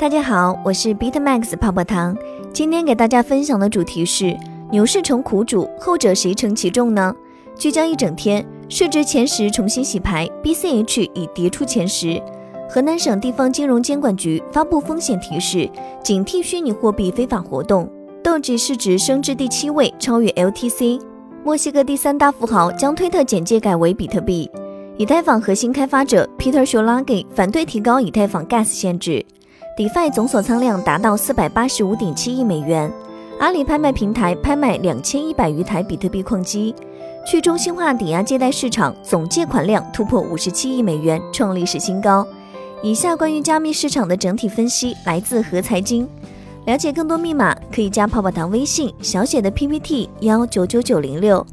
大家好，我是 Bitmax 泡泡糖。今天给大家分享的主题是牛市成苦主，后者谁承其重呢？聚焦一整天，市值前十重新洗牌，BCH 已跌出前十。河南省地方金融监管局发布风险提示，警惕虚拟货币非法活动。豆指市值升至第七位，超越 LTC。墨西哥第三大富豪将推特简介改为比特币。以太坊核心开发者 Peter s h o l a g i 反对提高以太坊 Gas 限制。DeFi 总锁仓量达到四百八十五点七亿美元。阿里拍卖平台拍卖两千一百余台比特币矿机。去中心化抵押借贷市场总借款量突破五十七亿美元，创历史新高。以下关于加密市场的整体分析来自和财经。了解更多密码可以加泡泡糖微信小写的 PPT 幺九九九零六。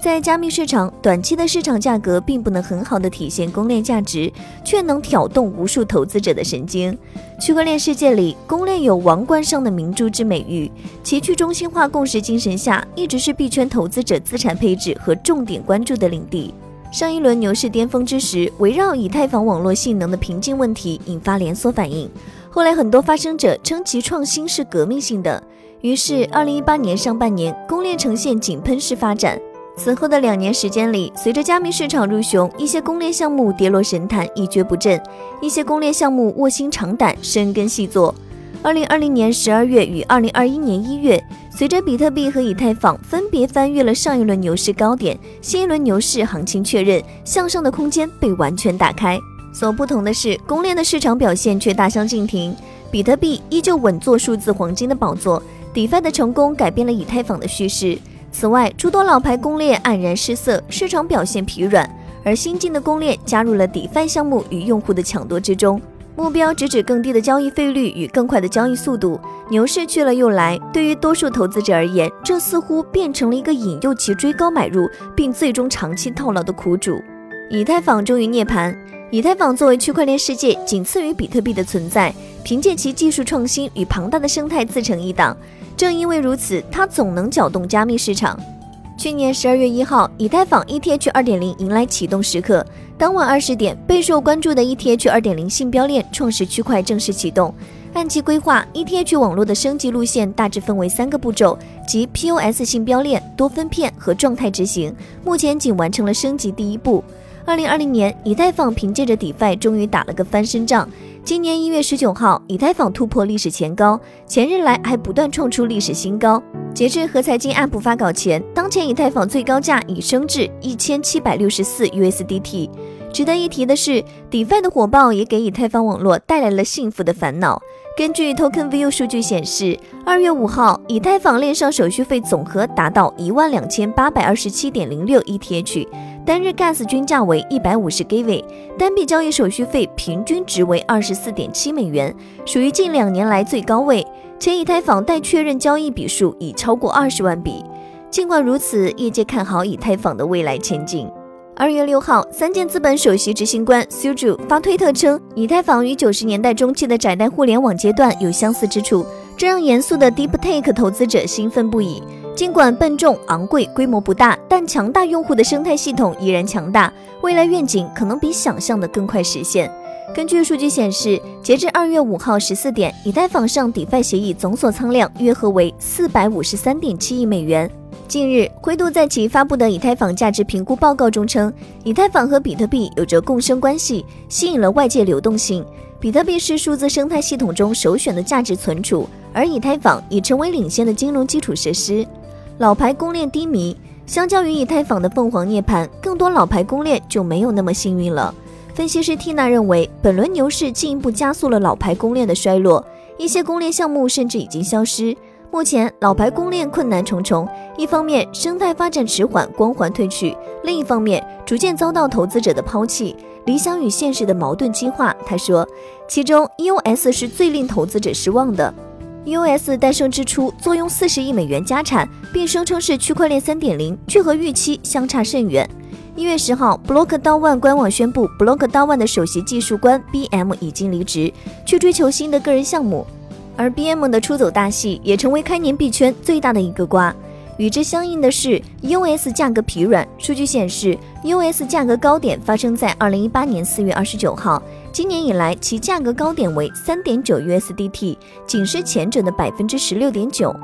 在加密市场，短期的市场价格并不能很好的体现公链价值，却能挑动无数投资者的神经。区块链世界里，公链有王冠上的明珠之美誉，其去中心化共识精神下，一直是币圈投资者资产配置和重点关注的领地。上一轮牛市巅峰之时，围绕以太坊网络性能的瓶颈问题引发连锁反应，后来很多发声者称其创新是革命性的，于是二零一八年上半年，公链呈现井喷式发展。此后的两年时间里，随着加密市场入熊，一些公链项目跌落神坛，一蹶不振；一些公链项目卧薪尝胆，深耕细作。二零二零年十二月与二零二一年一月，随着比特币和以太坊分别翻越了上一轮牛市高点，新一轮牛市行情确认，向上的空间被完全打开。所不同的是，公链的市场表现却大相径庭，比特币依旧稳坐数字黄金的宝座，DeFi 的成功改变了以太坊的叙事。此外，诸多老牌公链黯然失色，市场表现疲软，而新进的公链加入了 DeFi 项目与用户的抢夺之中，目标直指更低的交易费率与更快的交易速度。牛市去了又来，对于多数投资者而言，这似乎变成了一个引诱其追高买入，并最终长期套牢的苦主。以太坊终于涅槃。以太坊作为区块链世界仅次于比特币的存在，凭借其技术创新与庞大的生态自成一档。正因为如此，它总能搅动加密市场。去年十二月一号，以太坊 ETH 二点零迎来启动时刻。当晚二十点，备受关注的 ETH 二点零信标链创始区块正式启动。按其规划，ETH 网络的升级路线大致分为三个步骤，即 POS 信标链、多分片和状态执行。目前仅完成了升级第一步。二零二零年，以太坊凭借着 DeFi 终于打了个翻身仗。今年一月十九号，以太坊突破历史前高，前日来还不断创出历史新高。截至和财经 App 发稿前，当前以太坊最高价已升至一千七百六十四 USDT。值得一提的是，DeFi 的火爆也给以太坊网络带来了幸福的烦恼。根据 TokenView 数据显示，二月五号，以太坊链上手续费总和达到一万两千八百二十七点零六 ETH。单日 Gas 均价为一百五十 Gv，单笔交易手续费平均值为二十四点七美元，属于近两年来最高位。且以太坊待确认交易笔数已超过二十万笔。尽管如此，业界看好以太坊的未来前景。二月六号，三箭资本首席执行官 Suju 发推特称，以太坊与九十年代中期的窄带互联网阶段有相似之处，这让严肃的 Deep Take 投资者兴奋不已。尽管笨重、昂贵、规模不大，但强大用户的生态系统依然强大。未来愿景可能比想象的更快实现。根据数据显示，截至二月五号十四点，以太坊上 DeFi 协议总锁仓量约合为四百五十三点七亿美元。近日，灰度在其发布的以太坊价值评估报告中称，以太坊和比特币有着共生关系，吸引了外界流动性。比特币是数字生态系统中首选的价值存储，而以太坊已成为领先的金融基础设施。老牌公链低迷，相较于以太坊的凤凰涅槃，更多老牌公链就没有那么幸运了。分析师 Tina 认为，本轮牛市进一步加速了老牌公链的衰落，一些公链项目甚至已经消失。目前，老牌公链困难重重，一方面生态发展迟缓，光环褪去；另一方面，逐渐遭到投资者的抛弃，理想与现实的矛盾激化。他说，其中 EOS 是最令投资者失望的。EOS 诞生之初，坐拥四十亿美元家产，并声称是区块链三点零，却和预期相差甚远。一月十号，Block 刀 One 官网宣布，Block 刀 One 的首席技术官 BM 已经离职，去追求新的个人项目。而 BM 的出走大戏也成为开年币圈最大的一个瓜。与之相应的是 U S 价格疲软。数据显示 U S 价格高点发生在二零一八年四月二十九号，今年以来其价格高点为三点九 USDT，仅是前者的百分之十六点九。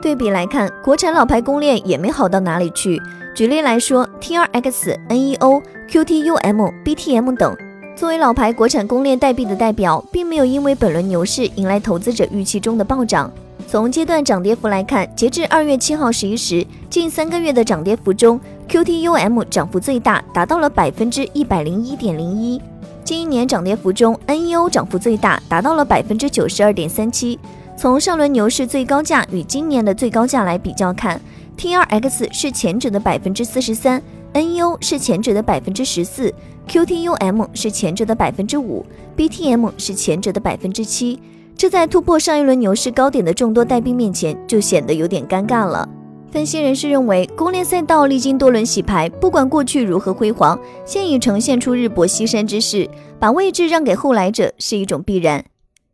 对比来看，国产老牌公链也没好到哪里去。举例来说，TRX、NEO、QTUM、BTM 等，作为老牌国产公链代币的代表，并没有因为本轮牛市迎来投资者预期中的暴涨。从阶段涨跌幅来看，截至二月七号十一时，近三个月的涨跌幅中，QTUM 涨幅最大，达到了百分之一百零一点零一；近一年涨跌幅中，NEO 涨幅最大，达到了百分之九十二点三七。从上轮牛市最高价与今年的最高价来比较看，TRX 是前者的百分之四十三 NU 是前者的百分之十四，QTUM 是前者的百分之五，BTM 是前者的百分之七。这在突破上一轮牛市高点的众多代币面前，就显得有点尴尬了。分析人士认为，公链赛道历经多轮洗牌，不管过去如何辉煌，现已呈现出日薄西山之势，把位置让给后来者是一种必然。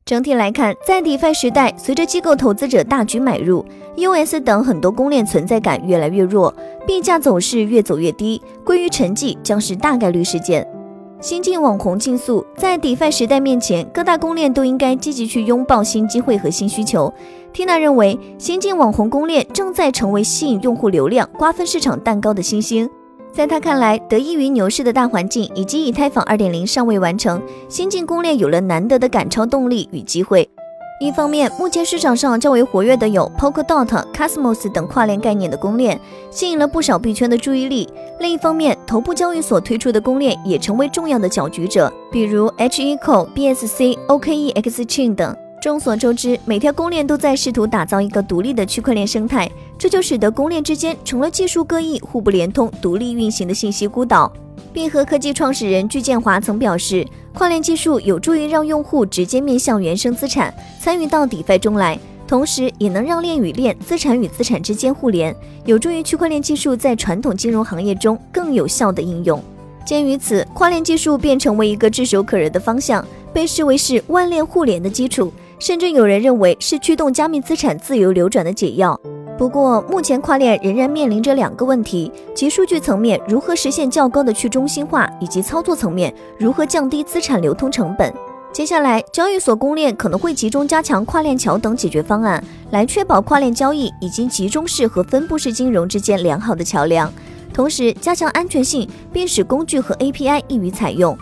整体来看，在 DeFi 时代，随着机构投资者大举买入，US 等很多公链存在感越来越弱，币价走势越走越低，归于沉寂将是大概率事件。新晋网红竞速，在 DeFi 时代面前，各大公链都应该积极去拥抱新机会和新需求。Tina 认为，新晋网红公链正在成为吸引用户流量、瓜分市场蛋糕的新星。在他看来，得益于牛市的大环境以及以太坊2.0尚未完成，新进攻链有了难得的赶超动力与机会。一方面，目前市场上较为活跃的有 Polkadot、Cosmos 等跨链概念的公链，吸引了不少币圈的注意力；另一方面，头部交易所推出的公链也成为重要的搅局者，比如 HECO、BSC、OKEX Chain 等。众所周知，每条公链都在试图打造一个独立的区块链生态，这就使得公链之间成了技术各异、互不连通、独立运行的信息孤岛。币和科技创始人具建华曾表示，跨链技术有助于让用户直接面向原生资产，参与到 DeFi 中来，同时也能让链与链、资产与资产之间互联，有助于区块链技术在传统金融行业中更有效的应用。鉴于此，跨链技术便成为一个炙手可热的方向，被视为是万链互联的基础。甚至有人认为是驱动加密资产自由流转的解药。不过，目前跨链仍然面临着两个问题：即数据层面如何实现较高的去中心化，以及操作层面如何降低资产流通成本。接下来，交易所公链可能会集中加强跨链桥等解决方案，来确保跨链交易以及集中式和分布式金融之间良好的桥梁，同时加强安全性，并使工具和 API 易于采用。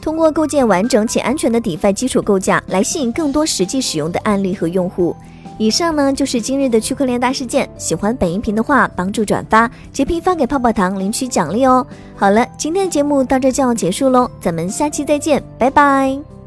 通过构建完整且安全的底费基础构架，来吸引更多实际使用的案例和用户。以上呢就是今日的区块链大事件。喜欢本音频的话，帮助转发截屏发给泡泡糖领取奖励哦。好了，今天的节目到这就要结束喽，咱们下期再见，拜拜。